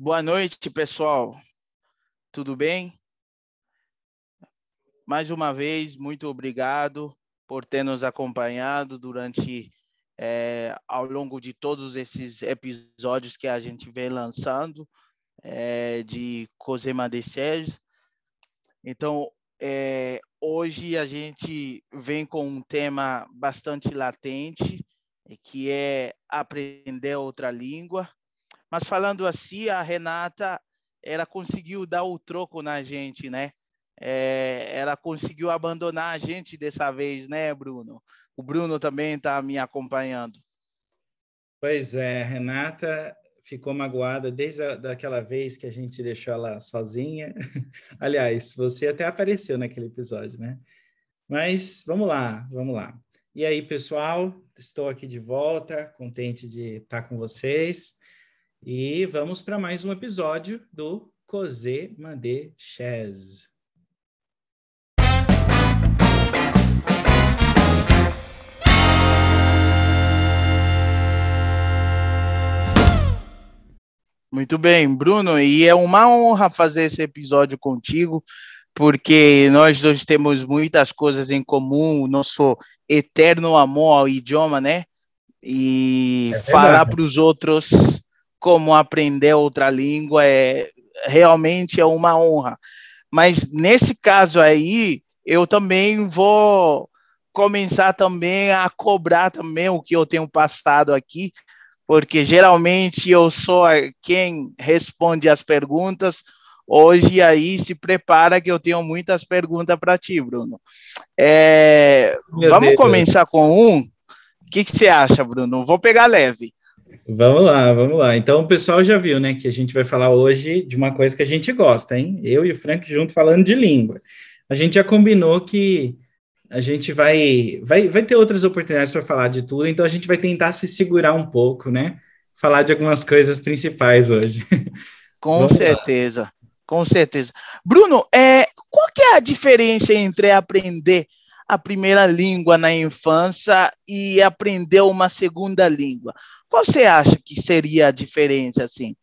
Boa noite, pessoal. Tudo bem? Mais uma vez, muito obrigado por ter nos acompanhado durante é, ao longo de todos esses episódios que a gente vem lançando é, de Cosema de Sérgio. Então, é, hoje a gente vem com um tema bastante latente, que é aprender outra língua. Mas falando assim, a Renata, ela conseguiu dar o troco na gente, né? É, ela conseguiu abandonar a gente dessa vez, né, Bruno? O Bruno também está me acompanhando. Pois é, Renata ficou magoada desde a, daquela vez que a gente deixou ela sozinha. Aliás, você até apareceu naquele episódio, né? Mas vamos lá, vamos lá. E aí, pessoal, estou aqui de volta, contente de estar com vocês. E vamos para mais um episódio do Cosé Mandé Chaz. Muito bem, Bruno, e é uma honra fazer esse episódio contigo, porque nós dois temos muitas coisas em comum, nosso eterno amor ao idioma, né? E é falar para os outros como aprender outra língua é realmente é uma honra. Mas nesse caso aí, eu também vou começar também a cobrar também o que eu tenho passado aqui, porque geralmente eu sou quem responde as perguntas. Hoje aí se prepara que eu tenho muitas perguntas para ti, Bruno. É, vamos Deus. começar com um. O que, que você acha, Bruno? Vou pegar leve. Vamos lá, vamos lá. Então, o pessoal já viu, né, que a gente vai falar hoje de uma coisa que a gente gosta, hein? Eu e o Frank junto falando de língua. A gente já combinou que a gente vai, vai, vai ter outras oportunidades para falar de tudo, então a gente vai tentar se segurar um pouco, né? Falar de algumas coisas principais hoje. Com Vamos certeza, lá. com certeza. Bruno, é, qual que é a diferença entre aprender a primeira língua na infância e aprender uma segunda língua? Qual você acha que seria a diferença, assim?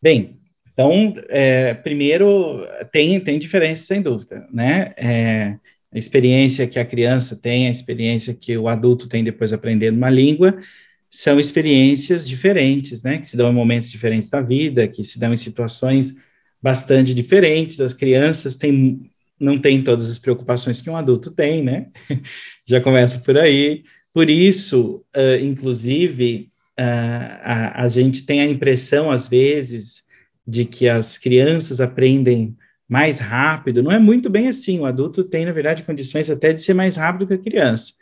Bem, então, é, primeiro, tem, tem diferença, sem dúvida, né? É, a experiência que a criança tem, a experiência que o adulto tem depois aprendendo uma língua, são experiências diferentes, né? Que se dão em momentos diferentes da vida, que se dão em situações bastante diferentes. As crianças têm, não têm todas as preocupações que um adulto tem, né? Já começa por aí. Por isso, uh, inclusive, uh, a, a gente tem a impressão, às vezes, de que as crianças aprendem mais rápido, não é muito bem assim. O adulto tem, na verdade, condições até de ser mais rápido que a criança.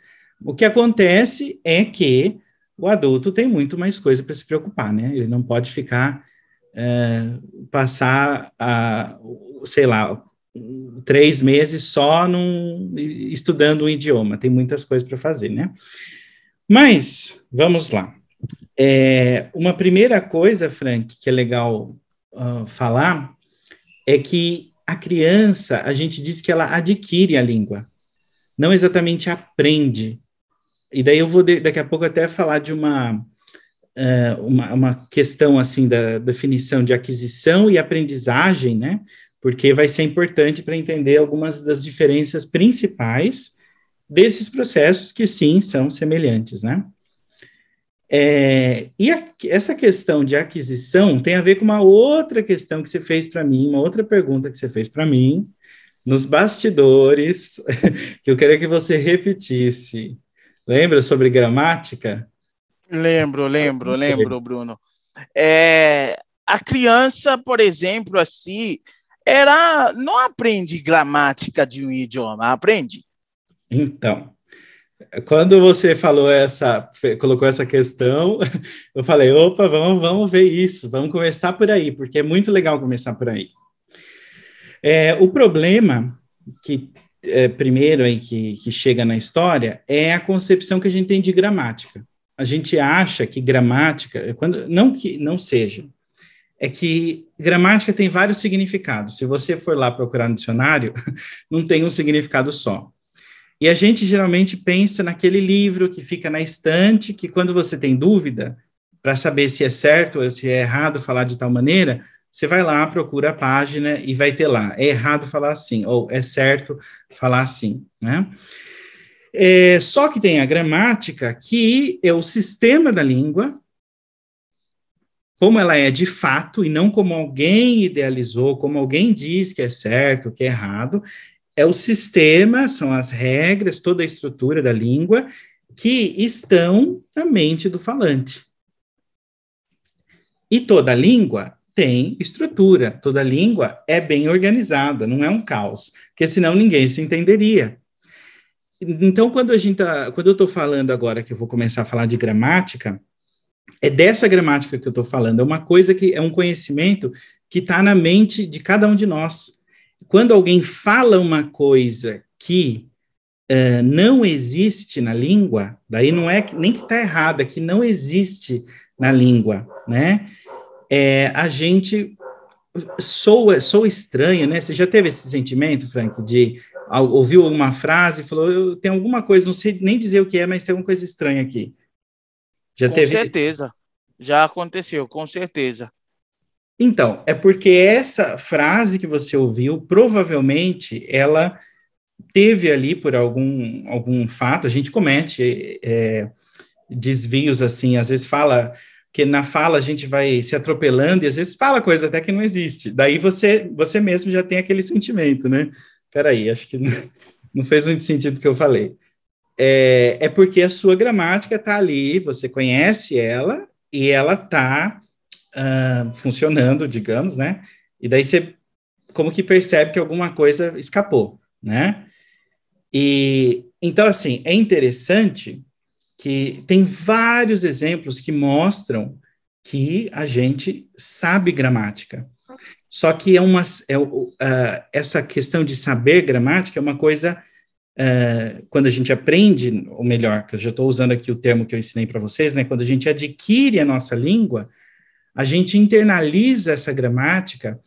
O que acontece é que o adulto tem muito mais coisa para se preocupar, né? Ele não pode ficar, é, passar, a, sei lá, três meses só num, estudando um idioma. Tem muitas coisas para fazer, né? Mas, vamos lá. É, uma primeira coisa, Frank, que é legal uh, falar é que a criança, a gente diz que ela adquire a língua, não exatamente aprende. E daí eu vou de, daqui a pouco até falar de uma, uh, uma, uma, questão assim da definição de aquisição e aprendizagem, né? Porque vai ser importante para entender algumas das diferenças principais desses processos que sim são semelhantes, né? É, e a, essa questão de aquisição tem a ver com uma outra questão que você fez para mim, uma outra pergunta que você fez para mim, nos bastidores, que eu queria que você repetisse. Lembra sobre gramática? Lembro, lembro, lembro, Bruno. É, a criança, por exemplo, assim, ela não aprende gramática de um idioma, aprende? Então, quando você falou essa, colocou essa questão, eu falei, opa, vamos, vamos ver isso, vamos começar por aí, porque é muito legal começar por aí. É, o problema que é, primeiro aí que, que chega na história é a concepção que a gente tem de gramática. A gente acha que gramática, quando não que não seja, é que gramática tem vários significados. Se você for lá procurar no dicionário, não tem um significado só. E a gente geralmente pensa naquele livro que fica na estante, que quando você tem dúvida, para saber se é certo ou se é errado falar de tal maneira, você vai lá, procura a página e vai ter lá, é errado falar assim, ou é certo falar assim, né? É, só que tem a gramática, que é o sistema da língua, como ela é de fato, e não como alguém idealizou, como alguém diz que é certo, que é errado, é o sistema, são as regras, toda a estrutura da língua, que estão na mente do falante. E toda língua tem estrutura, toda língua é bem organizada, não é um caos, porque senão ninguém se entenderia. Então, quando a gente tá, quando eu estou falando agora que eu vou começar a falar de gramática, é dessa gramática que eu estou falando, é uma coisa que é um conhecimento que está na mente de cada um de nós. Quando alguém fala uma coisa que uh, não existe na língua, daí não é nem que está errada, é que não existe na língua, né? É, a gente soa, soa estranho, né? Você já teve esse sentimento, Frank, de ouviu uma frase e falou, tem alguma coisa, não sei nem dizer o que é, mas tem alguma coisa estranha aqui. Já com teve? certeza. Já aconteceu, com certeza. Então, é porque essa frase que você ouviu, provavelmente, ela teve ali por algum, algum fato, a gente comete é, desvios assim, às vezes fala que na fala a gente vai se atropelando e às vezes fala coisa até que não existe. Daí você você mesmo já tem aquele sentimento, né? Peraí, acho que não, fez muito sentido o que eu falei. É, é porque a sua gramática está ali, você conhece ela e ela está uh, ah, funcionando, digamos, né? E daí você como que percebe que alguma coisa escapou, né? E então assim é interessante que tem vários exemplos que mostram que a gente sabe gramática. Só que é uma, é, uh, essa questão de saber gramática é uma coisa, uh, quando a gente aprende, ou melhor, que eu já estou usando aqui o termo que eu ensinei para vocês, né? Quando a gente adquire a nossa língua, a gente internaliza essa gramática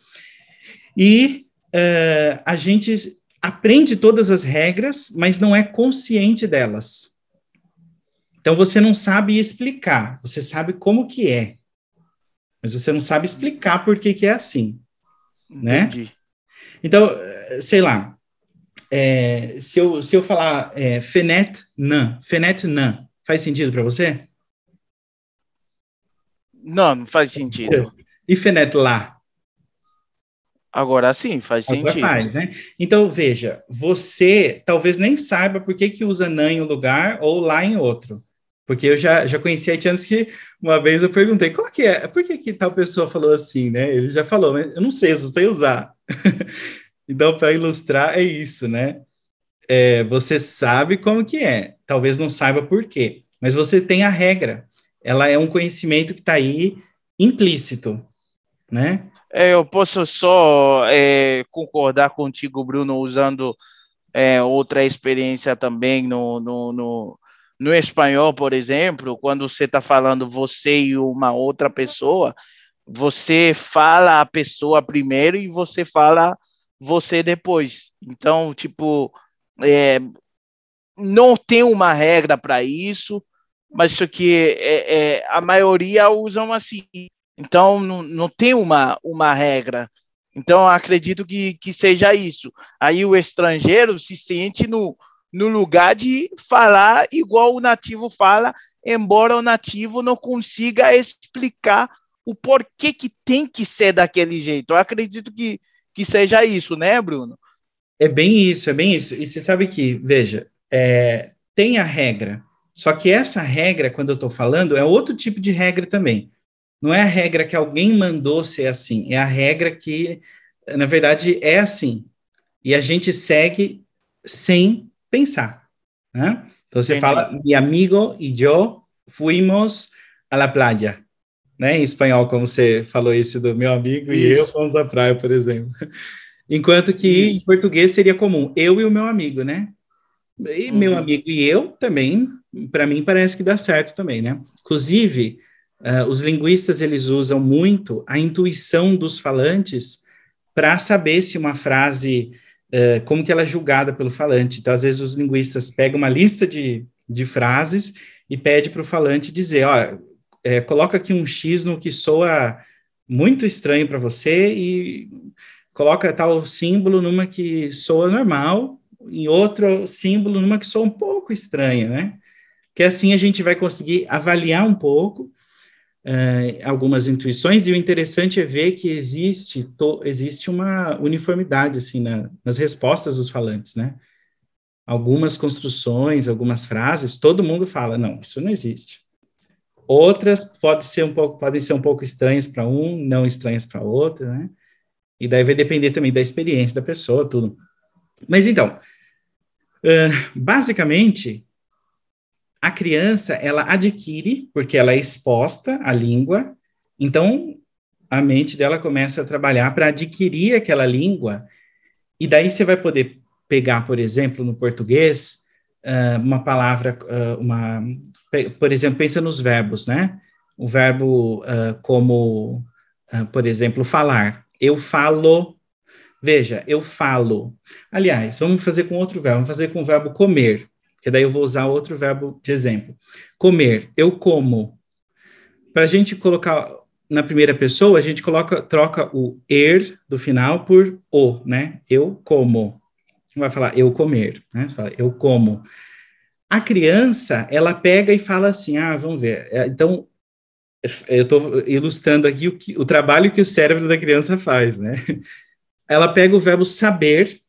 e uh, a gente aprende todas as regras, mas não é consciente delas. Então você não sabe explicar, você sabe como que é, mas você não sabe explicar por que, que é assim né? Entendi. Então, sei lá, é, se, eu, se eu falar é, fenet nan, fenet nan, faz sentido para você? Não, não faz sentido. E fenet lá? Agora sim, faz Agora sentido. Faz, né? Então, veja, você talvez nem saiba por que, que usa nan em um lugar ou lá em outro. Porque eu já, já conheci haitianos que uma vez eu perguntei, qual que é? Por que, que tal pessoa falou assim, né? Ele já falou, mas eu não sei, eu só sei usar. então, para ilustrar, é isso, né? É, você sabe como que é, talvez não saiba por quê, mas você tem a regra. Ela é um conhecimento que está aí implícito, né? É, eu posso só é, concordar contigo, Bruno, usando é, outra experiência também no, no, no no espanhol, por exemplo, quando você está falando você e uma outra pessoa, você fala a pessoa primeiro e você fala você depois. Então, tipo, é, não tem uma regra para isso, mas isso que é, é, a maioria usam assim. Então, não, não tem uma, uma regra. Então, acredito que, que seja isso. Aí o estrangeiro se sente no, no lugar de falar igual o nativo fala, embora o nativo não consiga explicar o porquê que tem que ser daquele jeito. Eu acredito que, que seja isso, né, Bruno? É bem isso, é bem isso. E você sabe que, veja, é, tem a regra, só que essa regra, quando eu estou falando, é outro tipo de regra também. Não é a regra que alguém mandou ser assim, é a regra que, na verdade, é assim. E a gente segue sem pensar. Né? Então você fala, mi amigo e eu fuimos a la playa. Né? Em espanhol, como você falou isso do meu amigo isso. e eu fomos à praia, por exemplo. Enquanto que isso. em português seria comum, eu e o meu amigo, né? E uhum. meu amigo e eu também, para mim parece que dá certo também, né? Inclusive, uh, os linguistas eles usam muito a intuição dos falantes para saber se uma frase é, como que ela é julgada pelo falante. Então, às vezes, os linguistas pegam uma lista de, de frases e pede para o falante dizer, ó, é, coloca aqui um X no que soa muito estranho para você e coloca tal símbolo numa que soa normal, em outro símbolo numa que soa um pouco estranha, né? Que assim a gente vai conseguir avaliar um pouco uh, algumas intuições, e o interessante é ver que existe, to, existe uma uniformidade, assim, na, nas respostas dos falantes, né? Algumas construções, algumas frases, todo mundo fala, não, isso não existe. Outras pode ser um pouco, podem ser um pouco estranhas para um, não estranhas para outro, né? E daí vai depender também da experiência da pessoa, tudo. Mas então, uh, basicamente, a criança ela adquire, porque ela é exposta à língua, então a mente dela começa a trabalhar para adquirir aquela língua, e daí você vai poder pegar, por exemplo, no português, uma palavra, uh, uma, por exemplo, pensa nos verbos, né? O verbo uh, como, por exemplo, falar. Eu falo. Veja, eu falo. Aliás, vamos fazer com outro verbo, vamos fazer com o verbo comer que daí eu vou usar outro verbo de exemplo. Comer, eu como. Para a gente colocar na primeira pessoa, a gente coloca, troca o er do final por o, né? Eu como. Não vai falar eu comer, né? Fala eu como. A criança, ela pega e fala assim: ah, vamos ver. É, então, eu estou ilustrando aqui o, que, o trabalho que o cérebro da criança faz, né? Ela pega o verbo saber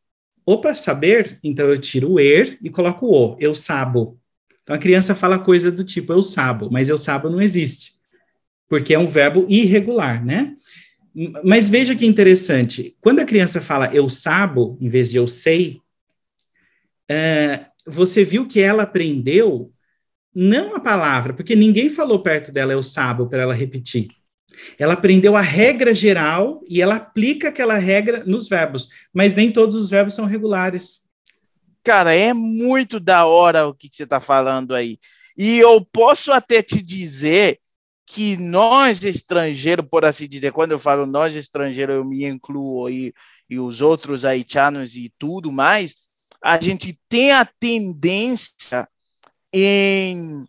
Opa, saber, então eu tiro o er e coloco o eu sabo. Então a criança fala coisa do tipo eu sabo, mas eu sabo não existe, porque é um verbo irregular, né? Mas veja que interessante, quando a criança fala eu sabo, em vez de eu sei, é, você viu que ela aprendeu não a palavra, porque ninguém falou perto dela eu sabo para ela repetir. Ela aprendeu a regra geral e ela aplica aquela regra nos verbos, mas nem todos os verbos são regulares. Cara, é muito da hora o que você está falando aí. E eu posso até te dizer que nós estrangeiros, por assim dizer, quando eu falo nós estrangeiros, eu me incluo e, e os outros haitianos e tudo mais, a gente tem a tendência em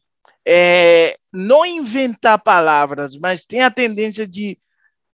é, não inventar palavras, mas tem a tendência de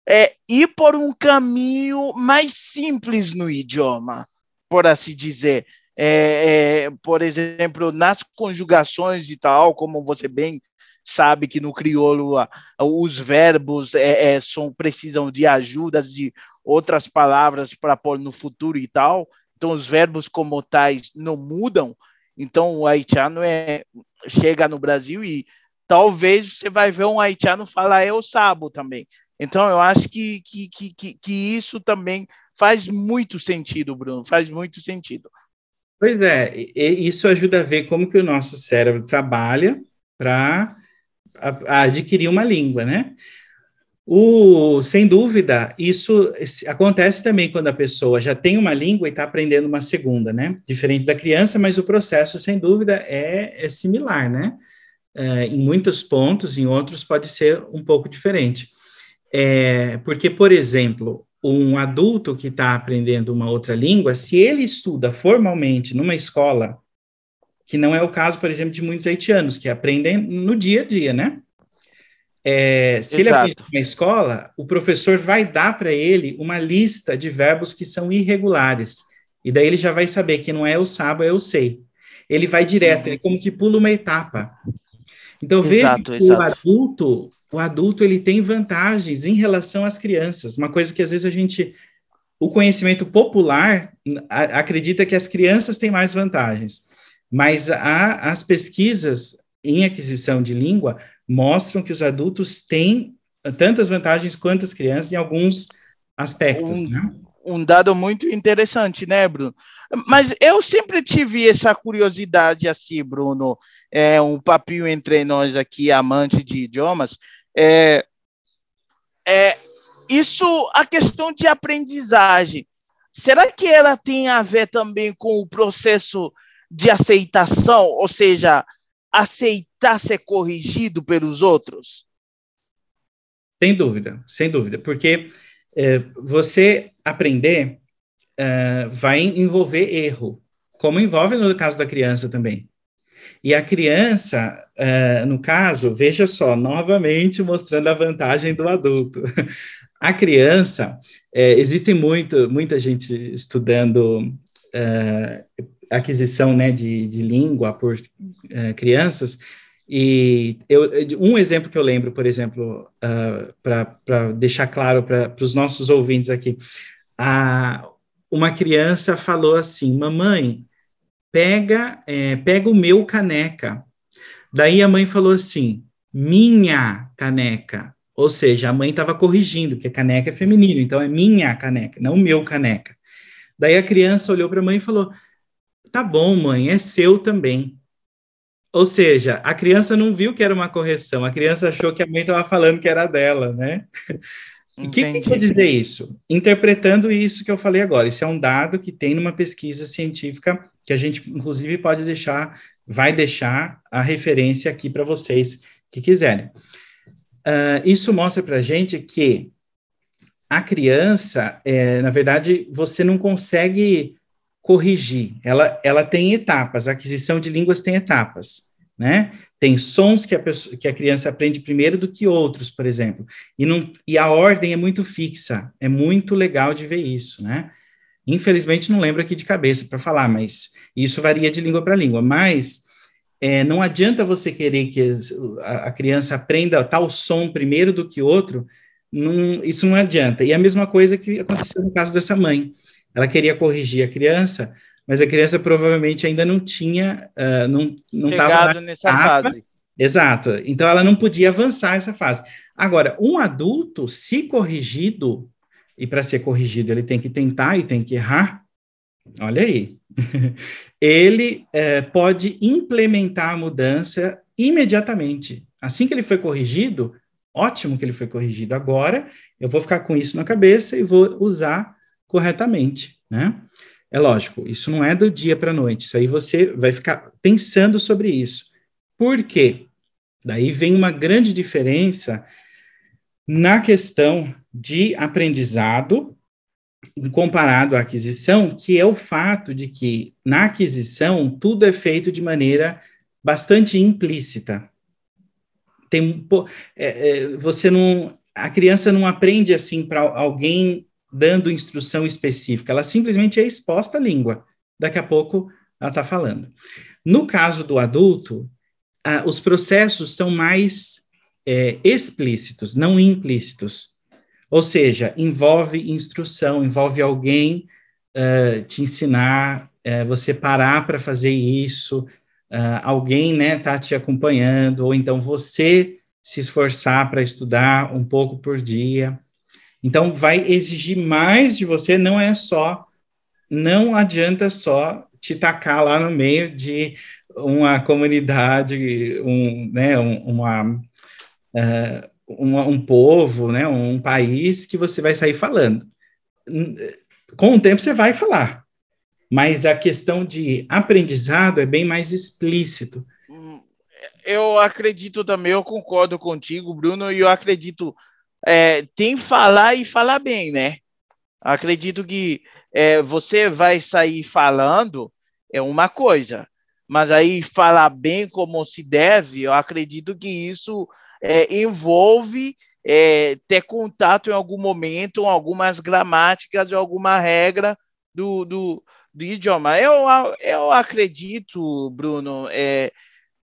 é, ir por um caminho mais simples no idioma, por assim dizer. É, é, por exemplo, nas conjugações e tal, como você bem sabe que no crioulo os verbos é, é, são, precisam de ajudas de outras palavras para pôr no futuro e tal. Então, os verbos como tais não mudam. Então, o haitiano é, chega no Brasil e talvez você vai ver um haitiano falar eu sabo também. Então, eu acho que, que, que, que, isso também faz muito sentido, Bruno, faz muito sentido. Pois é, isso ajuda a ver como que o nosso cérebro trabalha para adquirir uma língua, né? O, sem dúvida, isso acontece também quando a pessoa já tem uma língua e está aprendendo uma segunda, né? Diferente da criança, mas o processo, sem dúvida, é, é similar, né? É, em muitos pontos, em outros pode ser um pouco diferente. É, porque, por exemplo, um adulto que está aprendendo uma outra língua, se ele estuda formalmente numa escola, que não é o caso, por exemplo, de muitos haitianos, que aprendem no dia a dia, né? É, se Exato. ele aprende na escola, o professor vai dar para ele uma lista de verbos que são irregulares. E daí ele já vai saber que não é o sábado, é o sei. Ele vai direto, ele como que pula uma etapa. Então veja que exato. o adulto, o adulto ele tem vantagens em relação às crianças. Uma coisa que às vezes a gente, o conhecimento popular acredita que as crianças têm mais vantagens, mas a, as pesquisas em aquisição de língua mostram que os adultos têm tantas vantagens quanto as crianças em alguns aspectos. Um, né? um dado muito interessante, né, Bruno? Mas eu sempre tive essa curiosidade assim, Bruno, é um papinho entre nós aqui, amante de idiomas, é, é isso, a questão de aprendizagem, será que ela tem a ver também com o processo de aceitação, ou seja, aceitar ser corrigido pelos outros? Sem dúvida, sem dúvida, porque é, você aprender é, vai envolver erro, como envolve no caso da criança também. E a criança, uh, no caso, veja só, novamente mostrando a vantagem do adulto. A criança, é, existem muito, muita gente estudando uh, aquisição né, de, de língua por uh, crianças, e eu, um exemplo que eu lembro, por exemplo, uh, para deixar claro para os nossos ouvintes aqui, a, uma criança falou assim: Mamãe, pega, é, pega o meu caneca. Daí a mãe falou assim: Minha caneca. Ou seja, a mãe estava corrigindo, porque caneca é feminino, então é minha caneca, não meu caneca. Daí a criança olhou para a mãe e falou: Tá bom, mãe, é seu também. Ou seja, a criança não viu que era uma correção, a criança achou que a mãe estava falando que era dela, né? O que, que quer dizer isso? Interpretando isso que eu falei agora, isso é um dado que tem numa pesquisa científica que a gente, inclusive, pode deixar, vai deixar a referência aqui para vocês que quiserem. Uh, isso mostra para a gente que a criança, é, na verdade, você não consegue corrigir. Ela, ela tem etapas, a aquisição de línguas tem etapas, né? Tem sons que a, pessoa, que a criança aprende primeiro do que outros, por exemplo. E, não, e a ordem é muito fixa, é muito legal de ver isso, né? Infelizmente, não lembro aqui de cabeça para falar, mas isso varia de língua para língua. Mas é, não adianta você querer que a, criança aprenda tal som primeiro do que outro, não, isso não adianta. E a mesma coisa que aconteceu no caso dessa mãe ela queria corrigir a criança, mas a criança provavelmente ainda não tinha, uh, não não estava nessa etapa. fase. Exato. Então ela não podia avançar essa fase. Agora, um adulto, se corrigido, e para ser corrigido ele tem que tentar e tem que errar, olha aí, ele é, pode implementar a mudança imediatamente. Assim que ele foi corrigido, ótimo que ele foi corrigido. Agora eu vou ficar com isso na cabeça e vou usar corretamente, né? É lógico, isso não é do dia para a noite, isso aí você vai ficar pensando sobre isso. Por quê? Daí vem uma grande diferença na questão de aprendizado comparado à aquisição, que é o fato de que na aquisição tudo é feito de maneira bastante implícita. Tem é, é, você não a criança não aprende assim para alguém dando instrução específica, ela simplesmente é exposta à língua. Daqui a pouco ela está falando. No caso do adulto, ah, os processos são mais é, explícitos, não implícitos. Ou seja, envolve instrução, envolve alguém uh, te ensinar, uh, você parar para fazer isso, uh, alguém né, tá te acompanhando, ou então você se esforçar para estudar um pouco por dia. Então, vai exigir mais de você, não é só, não adianta só te tacar lá no meio de uma comunidade, um, né, um, uma, uh, um povo, né, um país que você vai sair falando. Com o tempo você vai falar, mas a questão de aprendizado é bem mais explícito. Eu acredito também, eu concordo contigo, Bruno, e eu acredito é, tem falar e falar bem, né? Acredito que é, você vai sair falando é uma coisa, mas aí falar bem como se deve, eu acredito que isso é, envolve é, ter contato em algum momento, algumas gramáticas ou alguma regra do, do, do idioma. Eu, eu acredito, Bruno, é,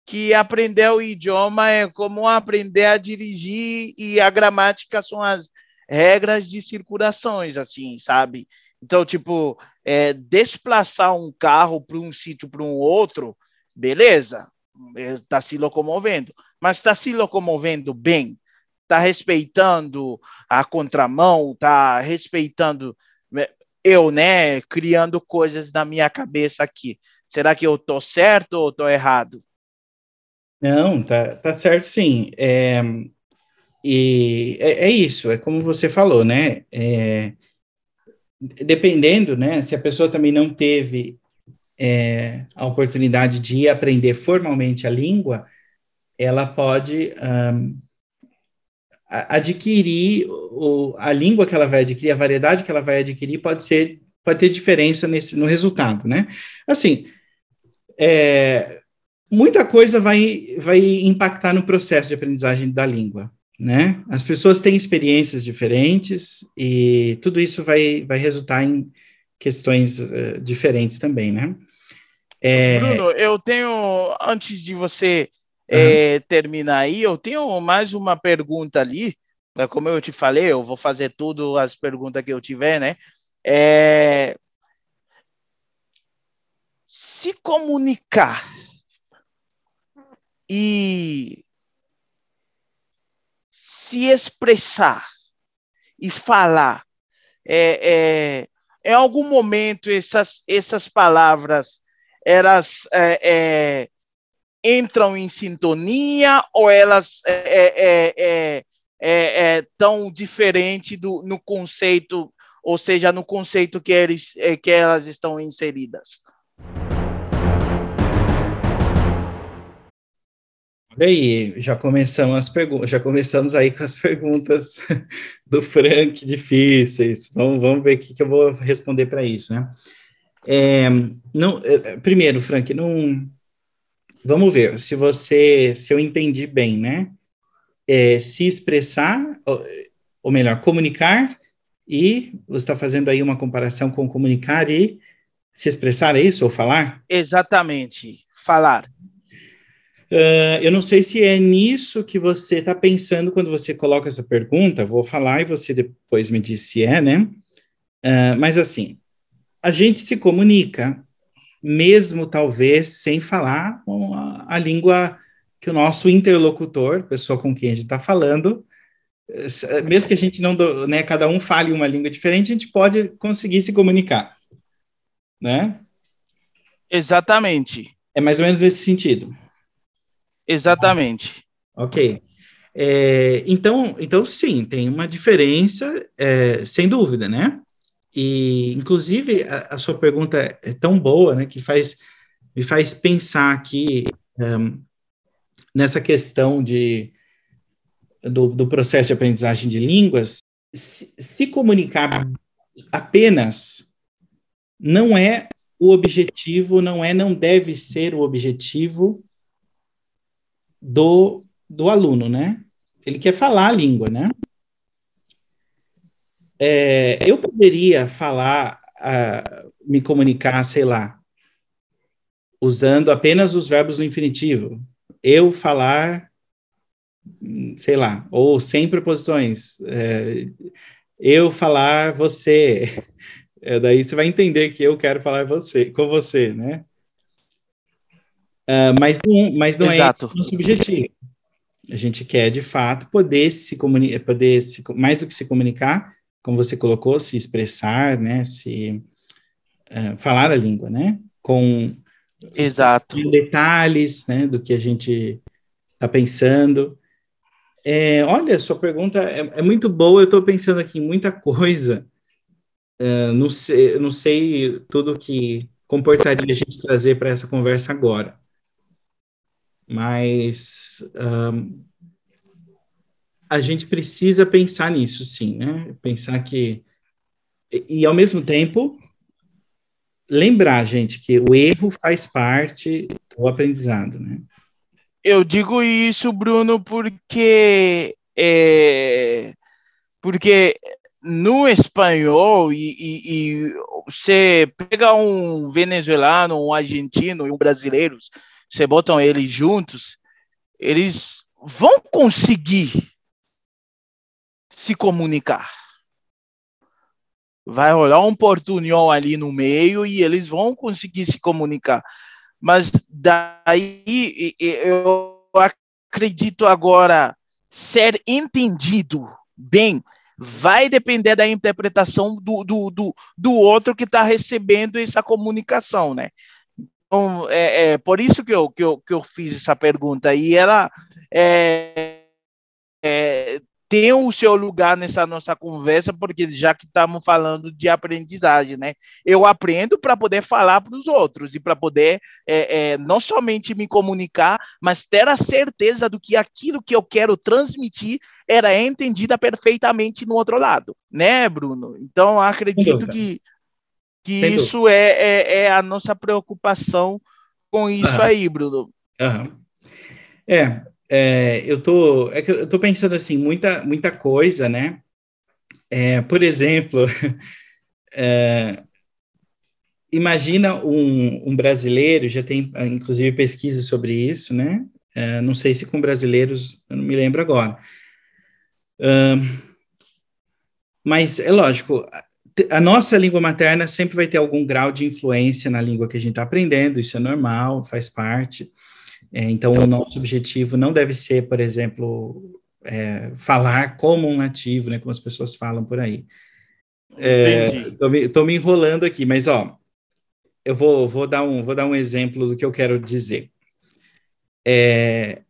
que aprender o idioma é como aprender a dirigir e a gramática são as regras de circulações, assim, sabe? Então, tipo, é, desplaçar um carro para um sítio para um outro, beleza, está se locomovendo, mas está se locomovendo bem, está respeitando a contramão, está respeitando é, eu, né, criando coisas na minha cabeça aqui. Será que eu estou certo ou estou errado? Não, tá, tá certo sim. É, e é, é, isso, é como você falou, né? É, dependendo, né? Se a pessoa também não teve é, a oportunidade de aprender formalmente a língua, ela pode um, adquirir o, a língua que ela vai adquirir, a variedade que ela vai adquirir pode ser pode ter diferença nesse no resultado, né? Assim, é, muita coisa vai, vai impactar no processo de aprendizagem da língua, né? As pessoas têm experiências diferentes e tudo isso vai, vai resultar em questões uh, diferentes também, né? É... Bruno, eu tenho, antes de você uhum. é, terminar aí, eu tenho mais uma pergunta ali, né? como eu te falei, eu vou fazer tudo as perguntas que eu tiver, né? É... Se comunicar e se expressar e falar. É, é, em algum momento essas, essas palavras elas é, é entram em sintonia ou elas é, é, tão diferente do, no conceito, ou seja, no conceito que, eles, que elas estão inseridas? Aí, já começamos as perguntas, já começamos aí com as perguntas do Frank difíceis. Vamos, vamos ver o que, que eu vou responder para isso, né? É, não, é, primeiro, Frank, não. Vamos ver se você, se eu entendi bem, né? É, se expressar, ou, ou melhor, comunicar e você está fazendo aí uma comparação com comunicar e se expressar, é isso ou falar? Exatamente, falar. Uh, eu não sei se é nisso que você está pensando quando você coloca essa pergunta, vou falar e você depois me diz se é, né? Uh, mas assim, a gente se comunica, mesmo talvez sem falar a, a língua que o nosso interlocutor, pessoa com quem a gente está falando, mesmo que a gente não, né, cada um fale uma língua diferente, a gente pode conseguir se comunicar, né? Exatamente. É mais ou menos nesse sentido. Exatamente. Ok. É, então, então, sim, tem uma diferença, é, sem dúvida, né? E, inclusive, a, a, sua pergunta é tão boa, né, que faz, me faz pensar aqui um, nessa questão de, do, do, processo de aprendizagem de línguas. Se, se comunicar apenas não é o objetivo, não é, não deve ser o objetivo do, do aluno, né? Ele quer falar a língua, né? É, eu poderia falar, uh, me comunicar, sei lá, usando apenas os verbos no infinitivo. Eu falar, sei lá, ou sem preposições. É, eu falar você. É, daí você vai entender que eu quero falar você, com você, né? Uh, mas não, mas não é Exato. é o objetivo. A gente quer, de fato, poder se comunicar, poder se, mais do que se comunicar, como você colocou, se expressar, né, se uh, falar a língua, né, com Exato. detalhes, né, do que a gente está pensando. É, olha, sua pergunta é, é muito boa, eu estou pensando aqui em muita coisa, uh, não, sei, não sei tudo que comportaria a gente trazer para essa conversa agora mas um, a gente precisa pensar nisso, sim, né? Pensar que e, e ao mesmo tempo lembrar, gente, que o erro faz parte do aprendizado, né? Eu digo isso, Bruno, porque é, porque no espanhol e, e, e, você pega um venezuelano, um argentino e um brasileiro, você botam eles juntos, eles vão conseguir se comunicar. Vai rolar um portunhol ali no meio e eles vão conseguir se comunicar. Mas daí eu acredito agora ser entendido bem vai depender da interpretação do, do, do, do outro que está recebendo essa comunicação, né? Então, é, é, por isso que eu, que, eu, que eu fiz essa pergunta. E ela é, é, tem o seu lugar nessa nossa conversa, porque já que estamos falando de aprendizagem, né? Eu aprendo para poder falar para os outros e para poder é, é, não somente me comunicar, mas ter a certeza do que aquilo que eu quero transmitir era entendida perfeitamente no outro lado, né, Bruno? Então, acredito que que isso é, é, é, a nossa preocupação com isso aí, Bruno. É, é, eu tô, é que eu tô pensando assim, muita, muita coisa, né? É, por exemplo, é, imagina um, um, brasileiro, já tem inclusive pesquisa sobre isso, né? É, não sei se com brasileiros, eu não me lembro agora. mas é lógico, a nossa língua materna sempre vai ter algum grau de influência na língua que a gente está aprendendo, isso é normal, faz parte. É, então, o nosso objetivo não deve ser, por exemplo, é, falar como um nativo, né, como as pessoas falam por aí. Estou é, me, me, enrolando aqui, mas ó, eu vou, vou, dar um, vou dar um exemplo do que eu quero dizer. É,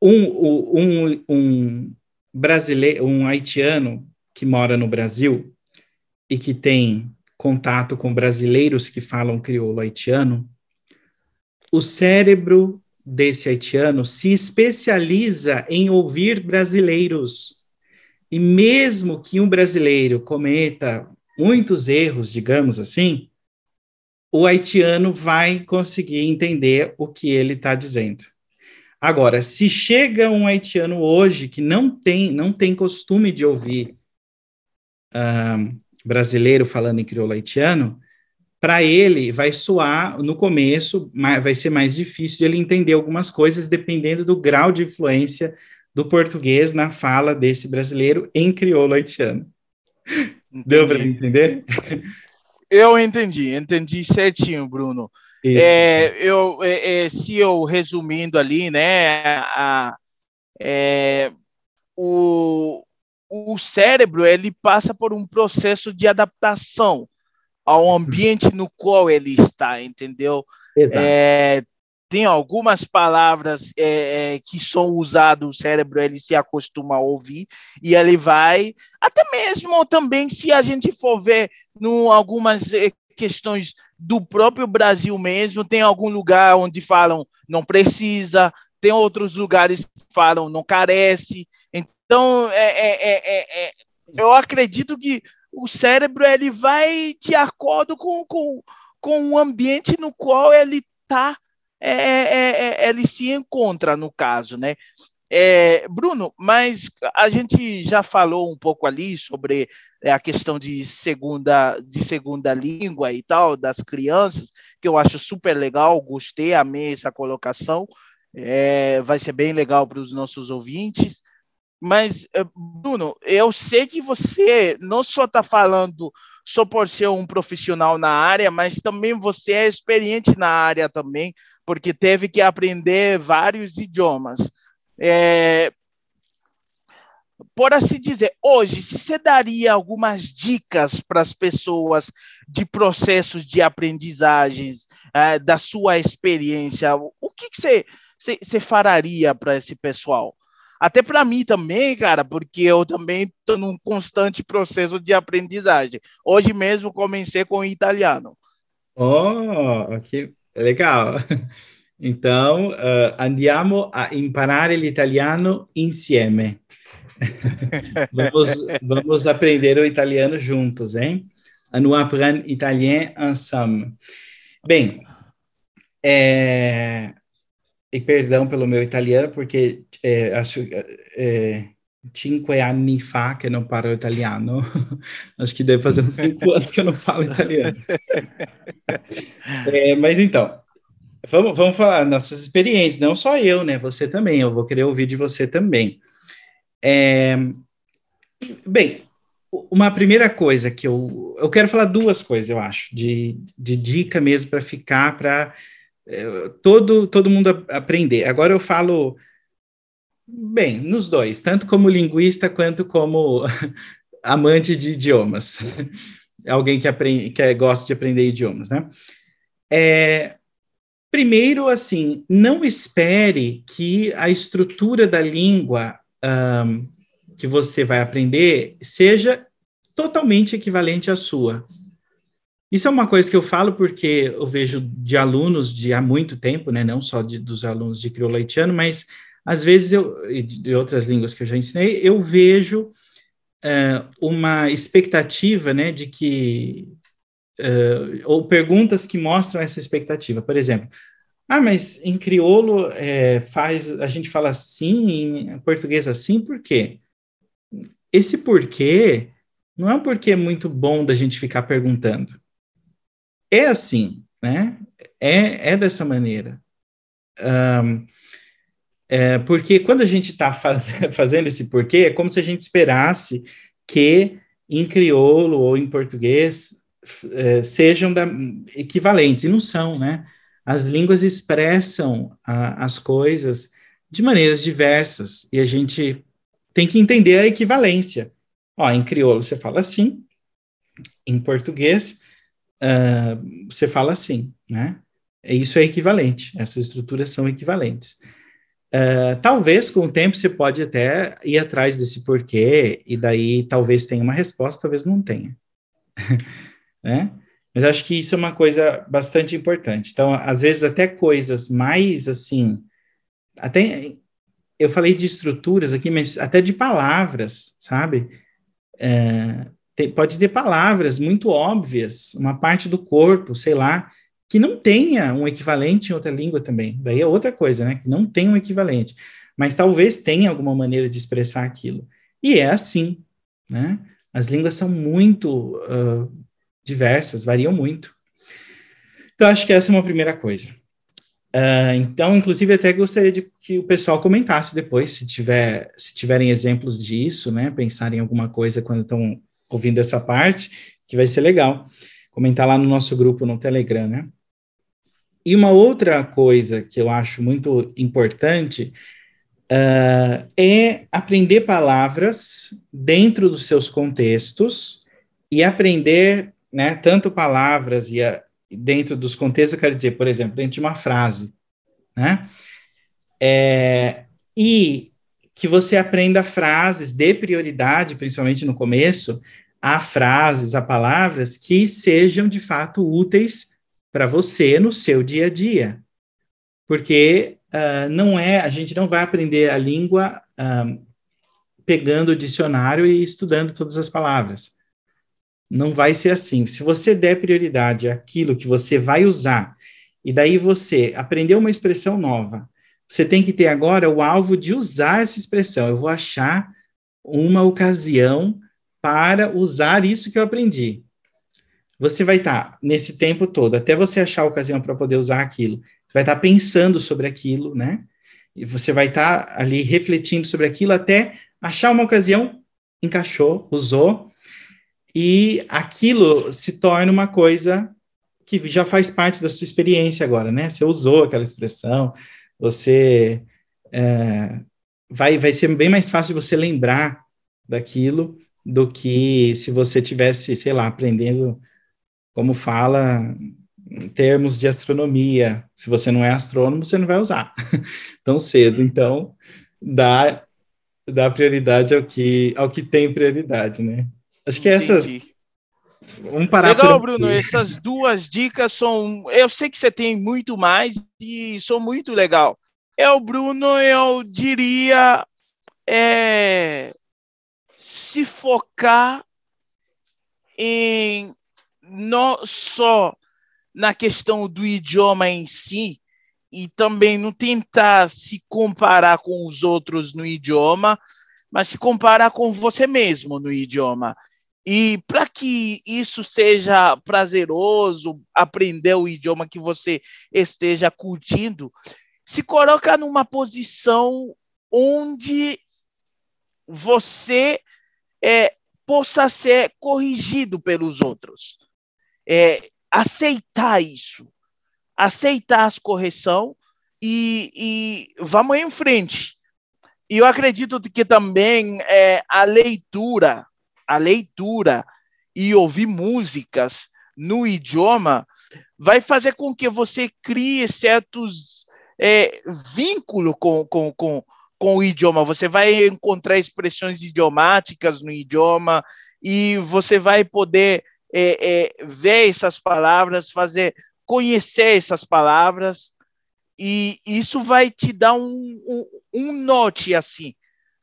um, um, um brasileiro, um haitiano que mora no Brasil e que tem contato com brasileiros que falam crioulo haitiano, o cérebro desse haitiano se especializa em ouvir brasileiros. E mesmo que um brasileiro cometa muitos erros, digamos assim, o haitiano vai conseguir entender o que ele está dizendo. Agora, se chega um haitiano hoje que não tem, não tem costume de ouvir brasileiro falando em crioulo haitiano, para ele vai soar no começo, vai ser mais difícil de ele entender algumas coisas, dependendo do grau de influência do português na fala desse brasileiro em crioulo haitiano. Entendi. Deu para entender? Eu entendi, entendi certinho, Bruno. É, eu, é, é, se eu resumindo ali, né, a, é, o, o cérebro ele passa por um processo de adaptação ao ambiente no qual ele está, entendeu? É, tem algumas palavras é, é, que são usadas, o cérebro ele se acostuma a ouvir e ele vai, até mesmo também se a gente for ver no, algumas é, questões do próprio Brasil mesmo, tem algum lugar onde falam não precisa, tem outros lugares que falam não carece, então é, é, é eu acredito que o cérebro ele vai de acordo com, com, com o ambiente no qual ele está, é, é, é, ele se encontra, no caso, né? É, Bruno, mas a gente já falou um pouco ali sobre a questão de segunda, de segunda língua e tal, das crianças, que eu acho super legal, gostei, amei essa colocação, é, vai ser bem legal para os nossos ouvintes. Mas, eh, Bruno, eu sei que você não só está falando só por ser um profissional na área, mas também você é experiente na área também, porque teve que aprender vários idiomas. É, por assim dizer, hoje, se você daria algumas dicas para as pessoas de processos de aprendizagens, é, da sua experiência, o que, que você, você, você fararia para esse pessoal? Até para mim também, cara, porque eu também estou num constante processo de aprendizagem. Hoje mesmo comecei com italiano. Oh, que legal. Então, uh, andiamo a imparare l'italiano insieme. vamos, vamos aprender o italiano juntos, hein? Nous apprenons italien ensemble. Bem, é, e perdão pelo meu italiano, porque é, acho é, cinque anni fa que não parlo italiano. acho que deve fazer uns cinco anos que eu não falo italiano. é, mas então, vamos, vamos falar nossas experiências, não só eu, né? Você também, eu vou querer ouvir de você também. É, bem, uma primeira coisa que eu, eu quero falar duas coisas, eu acho, de, de dica mesmo para ficar, para todo, todo mundo aprender. Agora eu falo, bem, nos dois, tanto como linguista quanto como amante de idiomas. Alguém que, aprende, que gosta de aprender idiomas, né? É, primeiro, assim, não espere que a estrutura da língua um, que você vai aprender seja totalmente equivalente à sua. Isso é uma coisa que eu falo porque eu vejo de alunos de há muito tempo, né, não só de, dos alunos de crioulo haitiano, mas às vezes eu, de outras línguas que eu já ensinei, eu vejo uh, uma expectativa, né, de que, uh, ou perguntas que mostram essa expectativa. Por exemplo, Ah, mas em crioulo é, faz, a gente fala assim, em português assim, por quê? Esse porquê não é um porquê muito bom da gente ficar perguntando. É assim, né? É, é dessa maneira. Um, é, porque quando a gente está faz, fazendo esse porquê, é como se a gente esperasse que em crioulo ou em português é, sejam da, equivalentes, e não são, né? As línguas expressam a, as coisas de maneiras diversas, e a gente tem que entender a equivalência. Ó, em crioulo você fala assim, em português uh, você fala assim, né? Isso é equivalente, essas estruturas são equivalentes. Uh, talvez com o tempo você pode até ir atrás desse porquê, e daí talvez tenha uma resposta, talvez não tenha. né? Mas acho que isso é uma coisa bastante importante. Então, às vezes, até coisas mais assim, até eu falei de estruturas aqui, mas até de palavras, sabe? É, pode ter palavras muito óbvias, uma parte do corpo, sei lá, que não tenha um equivalente em outra língua também. Daí é outra coisa, né? Que não tem um equivalente. Mas talvez tenha alguma maneira de expressar aquilo. E é assim, né? As línguas são muito uh, diversas, variam muito. Então, acho que essa é uma primeira coisa. Uh, então, inclusive, até gostaria de que o pessoal comentasse depois, se, tiver, se tiverem exemplos disso, né? Pensarem em alguma coisa quando estão ouvindo essa parte, que vai ser legal. Comentar lá no nosso grupo no Telegram, né? E uma outra coisa que eu acho muito importante uh, é aprender palavras dentro dos seus contextos e aprender, né, tanto palavras e a, dentro dos contextos, eu quero dizer, por exemplo, dentro de uma frase, né? É, e que você aprenda frases, dê prioridade, principalmente no começo, a frases, a palavras que sejam de fato úteis para você no seu dia a dia. Porque uh, não é, a gente não vai aprender a língua uh, pegando o dicionário e estudando todas as palavras. Não vai ser assim. Se você der prioridade àquilo que você vai usar, e daí você aprendeu uma expressão nova, você tem que ter agora o alvo de usar essa expressão. Eu vou achar uma ocasião para usar isso que eu aprendi. Você vai estar tá, nesse tempo todo, até você achar a ocasião para poder usar aquilo, você vai estar tá pensando sobre aquilo, né? E você vai estar tá ali refletindo sobre aquilo até achar uma ocasião, encaixou, usou, e aquilo se torna uma coisa que já faz parte da sua experiência agora, né? Você usou aquela expressão, você é, vai, vai ser bem mais fácil de você lembrar daquilo do que se você tivesse, sei lá, aprendendo como fala em termos de astronomia. Se você não é astrônomo, você não vai usar tão cedo. Então, dá, dá prioridade ao que, ao que tem prioridade, né? Acho que essas. Vamos parar Legal, Bruno. Essas duas dicas são. Eu sei que você tem muito mais e são muito legal. Eu, Bruno, eu diria. É, se focar em não só na questão do idioma em si, e também não tentar se comparar com os outros no idioma, mas se comparar com você mesmo no idioma. E para que isso seja prazeroso, aprender o idioma que você esteja curtindo, se coloca numa posição onde você é, possa ser corrigido pelos outros. É, aceitar isso, aceitar as correção e, e vamos em frente. E eu acredito que também é, a leitura, a leitura e ouvir músicas no idioma vai fazer com que você crie certos é, vínculos com, com, com, com o idioma, você vai encontrar expressões idiomáticas no idioma e você vai poder é, é, ver essas palavras, fazer conhecer essas palavras e isso vai te dar um, um, um note assim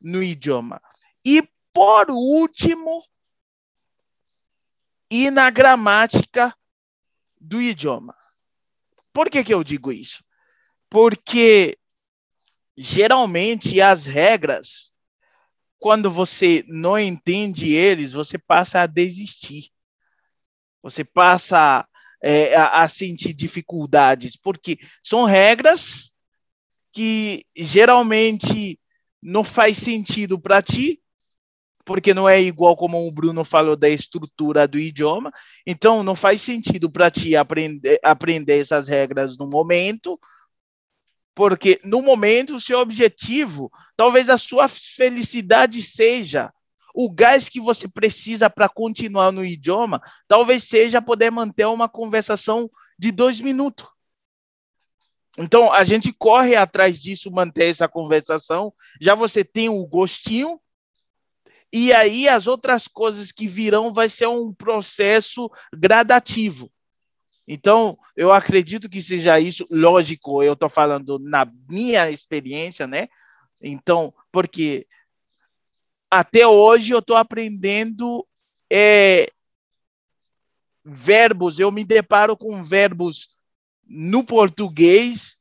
no idioma. E por último, e na gramática do idioma. Por que, que eu digo isso? porque geralmente as regras, quando você não entende eles, você passa a desistir. Você passa é, a, a sentir dificuldades, porque são regras que geralmente não faz sentido para ti, porque não é igual como o Bruno falou da estrutura do idioma. Então, não faz sentido para ti aprender, aprender essas regras no momento, porque no momento o seu objetivo, talvez a sua felicidade seja o gás que você precisa para continuar no idioma, talvez seja poder manter uma conversação de dois minutos. Então, a gente corre atrás disso, manter essa conversação. Já você tem o gostinho, e aí as outras coisas que virão vai ser um processo gradativo. Então, eu acredito que seja isso. Lógico, eu estou falando na minha experiência, né? Então, porque até hoje eu estou aprendendo é, verbos, eu me deparo com verbos no português